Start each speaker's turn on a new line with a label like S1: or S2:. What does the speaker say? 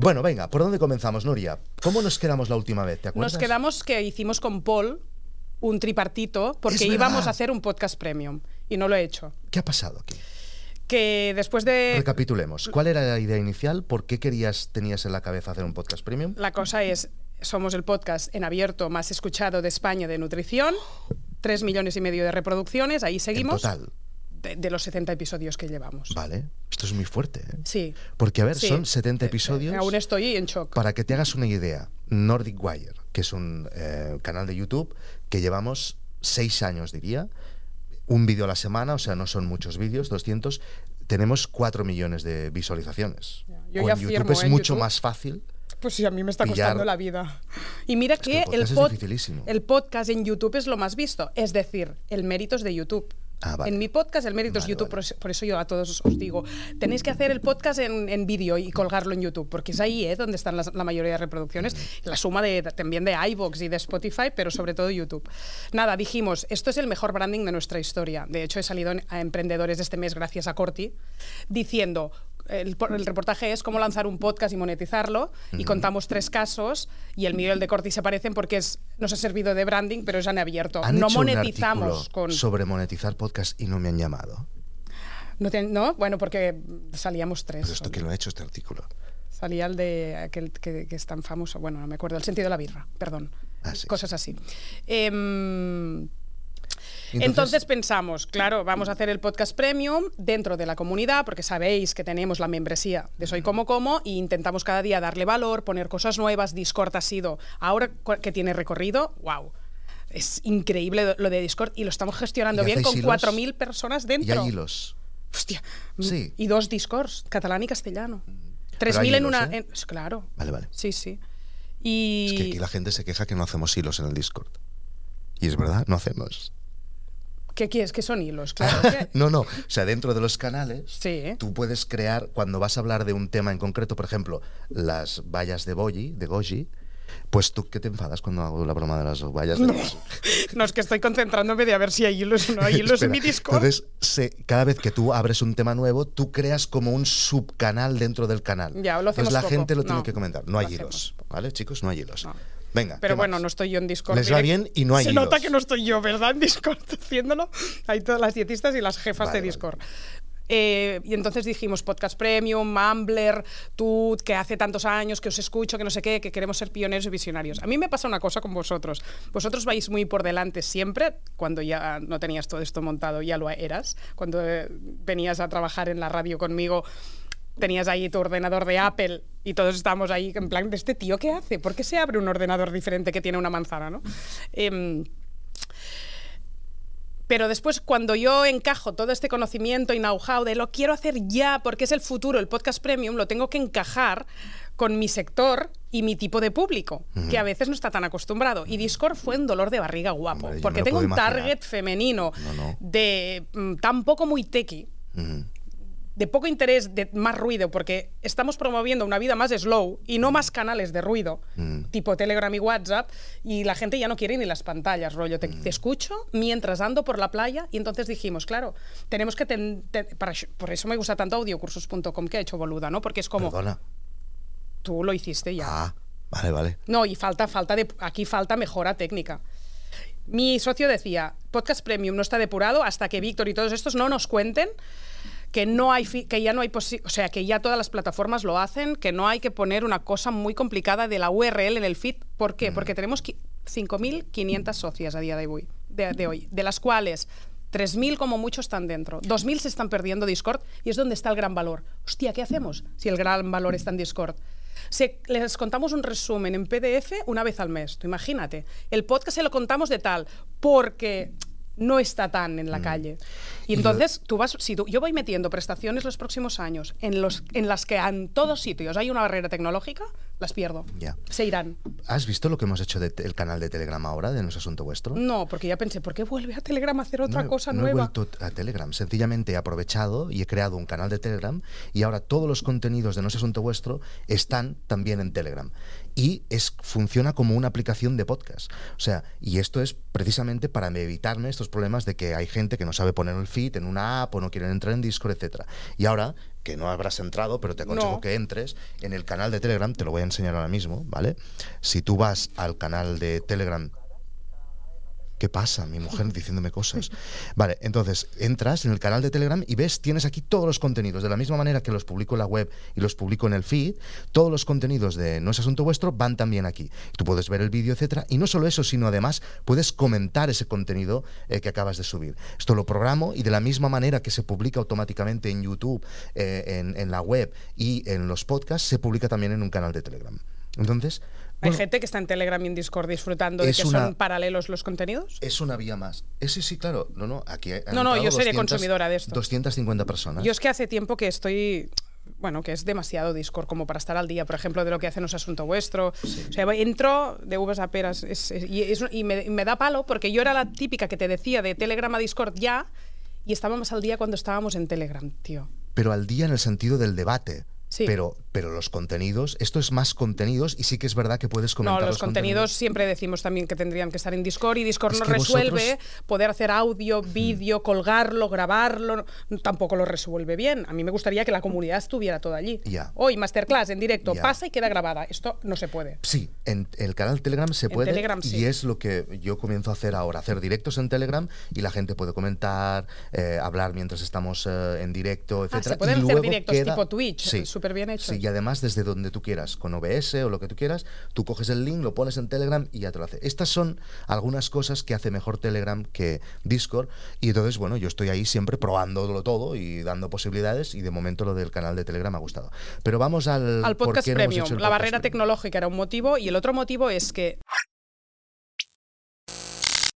S1: Bueno, venga, ¿por dónde comenzamos, Nuria? ¿Cómo nos quedamos la última vez? ¿Te acuerdas?
S2: Nos quedamos que hicimos con Paul un tripartito porque íbamos a hacer un podcast premium y no lo he hecho.
S1: ¿Qué ha pasado aquí?
S2: Que después de...
S1: Recapitulemos. ¿Cuál era la idea inicial? ¿Por qué querías, tenías en la cabeza hacer un podcast premium?
S2: La cosa es, somos el podcast en abierto más escuchado de España de nutrición, tres millones y medio de reproducciones, ahí seguimos.
S1: En total.
S2: De, de los 70 episodios que llevamos.
S1: Vale. Esto es muy fuerte. ¿eh?
S2: Sí.
S1: Porque, a ver,
S2: Sí.
S1: son 70
S2: Eh,
S1: episodios.
S2: eh, Aún estoy en shock.
S1: Para que te hagas una idea, Nordic Wire, que es un eh, canal de YouTube que llevamos seis años, diría, un vídeo a la semana, o sea, no son muchos vídeos, 200, tenemos 4 millones de visualizaciones.
S2: Ya, yo
S1: Con
S2: ya
S1: YouTube
S2: firmo,
S1: es
S2: en
S1: mucho
S2: YouTube.
S1: más fácil.
S2: Pues sí, a mí me está
S1: pillar-
S2: costando la vida. Y mira
S1: que
S2: que,
S1: el podcast
S2: pod- el podcast en YouTube es lo más visto. Es decir, el mérito es de YouTube.
S1: Ah, vale.
S2: En mi podcast el mérito es
S1: Vale,
S2: YouTube,
S1: vale.
S2: por, eso, yo a todos os digo, tenéis que hacer el podcast en, en vídeo y colgarlo en YouTube, porque es ahí ¿eh? donde están las- la mayoría de reproducciones, la suma de, también de iVoox y de Spotify, pero sobre todo YouTube. Nada, dijimos, esto es el mejor branding de nuestra historia. De hecho, he salido a Emprendedores de este mes gracias a Corti, diciendo, el, po- el reportaje es cómo lanzar un podcast y monetizarlo, y contamos tres casos, y el mío y el de Corti se parecen porque es, nos ha servido de branding, pero es en abierto.
S1: Han
S2: no
S1: hecho un
S2: monetizamos
S1: artículo
S2: con...
S1: sobre monetizar podcast y no me han llamado.
S2: No, te- no, bueno, porque salíamos tres.
S1: Pero esto quién lo ha hecho este artículo.
S2: Salía el de aquel que, que es tan famoso, bueno, no me acuerdo, el sentido de la birra, perdón.
S1: Ah, sí,
S2: Cosas así. Em,
S1: Entonces-
S2: entonces, pensamos, claro, vamos a hacer el podcast premium dentro de la comunidad, porque sabéis que tenemos la membresía de Soy Como Como e intentamos cada día darle valor, poner cosas nuevas. Discord ha sido, ahora que tiene recorrido, wow. Es increíble lo de Discord y lo estamos gestionando
S1: ¿Y
S2: bien con
S1: hilos?
S2: 4.000 personas
S1: Y
S2: dentro.
S1: hay hilos.
S2: Hostia.
S1: Sí.
S2: Y dos Discords, catalán y castellano.
S1: Pero
S2: 3.000
S1: hay
S2: en una.
S1: ¿eh?
S2: en- claro.
S1: Vale, vale.
S2: Sí, sí. Y.
S1: Es que aquí la gente se queja que no hacemos hilos en el Discord. Y es verdad, no hacemos.
S2: ¿Qué quieres? ¿Qué son hilos? Claro. que-
S1: No, no. O sea, dentro de los canales,
S2: Sí.
S1: tú puedes crear, cuando vas a hablar de un tema en concreto, por ejemplo, las vallas de Boji, de Goji, pues tú que te enfadas cuando hago la broma de las vallas de Goji.
S2: No, es que estoy concentrándome de a ver si hay hilos o no hay hilos en mi Discord.
S1: Entonces, se- cada vez que tú abres un tema nuevo, tú creas como un subcanal dentro del canal.
S2: Ya, lo hacemos
S1: Entonces la
S2: poco.
S1: gente lo tiene
S2: No,
S1: que comentar. No hay hilos.
S2: poco.
S1: ¿Vale, chicos? No hay hilos.
S2: No.
S1: Venga.
S2: Pero
S1: ¿qué
S2: bueno,
S1: más?
S2: no estoy yo en Discord.
S1: Les va bien y no hay
S2: Se
S1: hilos.
S2: nota que no estoy yo, ¿verdad? En Discord haciéndolo. Hay todas las dietistas y las jefas
S1: Vale,
S2: de
S1: vale.
S2: Discord. Eh, y entonces dijimos podcast premium, Mumbler, tú que hace tantos años que os escucho, que no sé qué, que queremos ser pioneros y visionarios. A mí me pasa una cosa con vosotros. Vosotros vais muy por delante siempre, cuando ya no tenías todo esto montado, ya lo eras. Cuando eh, venías a trabajar en la radio conmigo, tenías ahí tu ordenador de Apple y todos estábamos ahí en plan, ¿de este tío qué hace? ¿Por qué se abre un ordenador diferente que tiene una manzana? ¿no? Em, pero después, cuando yo encajo todo este conocimiento y know-how de lo quiero hacer ya porque es el futuro, el podcast premium, lo tengo que encajar con mi sector y mi tipo de público, que a veces no está tan acostumbrado. Y Discord fue un dolor de barriga guapo,
S1: Hombre,
S2: porque tengo un
S1: imaginar.
S2: target femenino
S1: No, no.
S2: de mm, tampoco muy tequi. De poco interés, de más ruido, porque estamos promoviendo una vida más slow y no más canales de ruido,
S1: Mm.
S2: tipo Telegram y WhatsApp, y la gente ya no quiere ni las pantallas, rollo. Te,
S1: Mm.
S2: te escucho mientras ando por la playa y entonces dijimos, claro, tenemos que... ten- ten- para, por eso me gusta tanto audiocursos.com que ha hecho boluda, ¿no? Porque es como,
S1: Perdona.
S2: tú lo hiciste ya.
S1: Ah, vale, vale.
S2: No, y falta, falta de, aquí falta mejora técnica. Mi socio decía, podcast premium no está depurado hasta que Víctor y todos estos no nos cuenten que no hay que ya no hay posi- o sea, que ya todas las plataformas lo hacen, que no hay que poner una cosa muy complicada de la URL en el feed. ¿Por qué? Porque tenemos qui- 5.500 socias a día de hoy, de, de hoy, de las cuales 3.000 como mucho están dentro. 2.000 se están perdiendo Discord y es donde está el gran valor. Hostia, ¿qué hacemos si el gran valor está en Discord? Se- les contamos un resumen en PDF una vez al mes. Tú imagínate. El podcast se lo contamos de tal, porque no está tan en la calle. Y entonces tú vas, si tú- yo voy metiendo prestaciones los próximos años en, los, en las que en todos sitios hay una barrera tecnológica, las pierdo.
S1: Ya.
S2: Se irán.
S1: ¿Has visto lo que hemos hecho del canal de Telegram ahora, de No es Asunto Vuestro?
S2: No, porque ya pensé, ¿por qué vuelve a Telegram a hacer otra
S1: no
S2: cosa
S1: no he
S2: nueva?
S1: vuelto a Telegram. Sencillamente he aprovechado y he creado un canal de Telegram y ahora todos los contenidos de No es Asunto Vuestro están también en Telegram. Y es, funciona como una aplicación de podcast. O sea, y esto es precisamente para evitarme estos problemas de que hay gente que no sabe poner el feed en una app o no quieren entrar en Discord, etcétera. Y ahora que no habrás entrado, pero te aconsejo
S2: No.
S1: que entres en el canal de Telegram, te lo voy a enseñar ahora mismo, ¿vale? Si tú vas al canal de Telegram ¿Qué pasa? Mi mujer diciéndome cosas. Vale, entonces entras en el canal de Telegram y ves, tienes aquí todos los contenidos. De la misma manera que los publico en la web y los publico en el feed, todos los contenidos de No es Asunto Vuestro van también aquí. Tú puedes ver el vídeo, etcétera. Y no solo eso, sino además puedes comentar ese contenido eh, que acabas de subir. Esto lo programo y de la misma manera que se publica automáticamente en YouTube, eh, en, en la web y en los podcasts, se publica también en un canal de Telegram. Entonces,
S2: Hay
S1: bueno,
S2: gente que está en Telegram y en Discord disfrutando de que
S1: una-
S2: son paralelos los contenidos.
S1: es una vía más. Ese sí, claro. No, no, aquí han
S2: No, no, yo seré consumidora de esto.
S1: 250 personas.
S2: Yo es que hace tiempo que estoy. Bueno, que es demasiado Discord como para estar al día, por ejemplo, de lo que hacen es asunto vuestro. O sea, entro de uvas a peras es- es- y, es- y me, me da palo porque yo era la típica que te decía de Telegram a Discord ya y estábamos al día cuando estábamos en Telegram, tío.
S1: pero al día en el sentido del debate.
S2: Sí.
S1: Pero, pero los contenidos, esto es más contenidos y sí que es verdad que puedes comentar
S2: No, los contenidos siempre decimos también que tendrían que estar en Discord y Discord
S1: Es
S2: no resuelve
S1: vosotros-
S2: poder hacer audio, vídeo, colgarlo, grabarlo, tampoco lo resuelve bien. A mí me gustaría que la comunidad estuviera toda allí. Hoy, masterclass en directo, pasa y queda grabada. Esto no se puede.
S1: Sí, en el canal Telegram se
S2: En
S1: puede
S2: Telegram, sí.
S1: y es lo que yo comienzo a hacer ahora, hacer directos en Telegram y la gente puede comentar, eh, hablar mientras estamos eh, en directo, etcétera.
S2: Ah, se pueden
S1: y
S2: hacer directos
S1: queda-
S2: tipo Twitch,
S1: sí,
S2: súper bien hechos.
S1: Sí, y además desde donde tú quieras, con OBS o lo que tú quieras, tú coges el link, lo pones en Telegram y ya te lo hace. Estas son algunas cosas que hace mejor Telegram que Discord y entonces, bueno, yo estoy ahí siempre probándolo todo y dando posibilidades y de momento lo del canal de Telegram me ha gustado. Pero vamos al,
S2: Al podcast premium. La barrera
S1: premium.
S2: tecnológica era un motivo y el otro motivo es que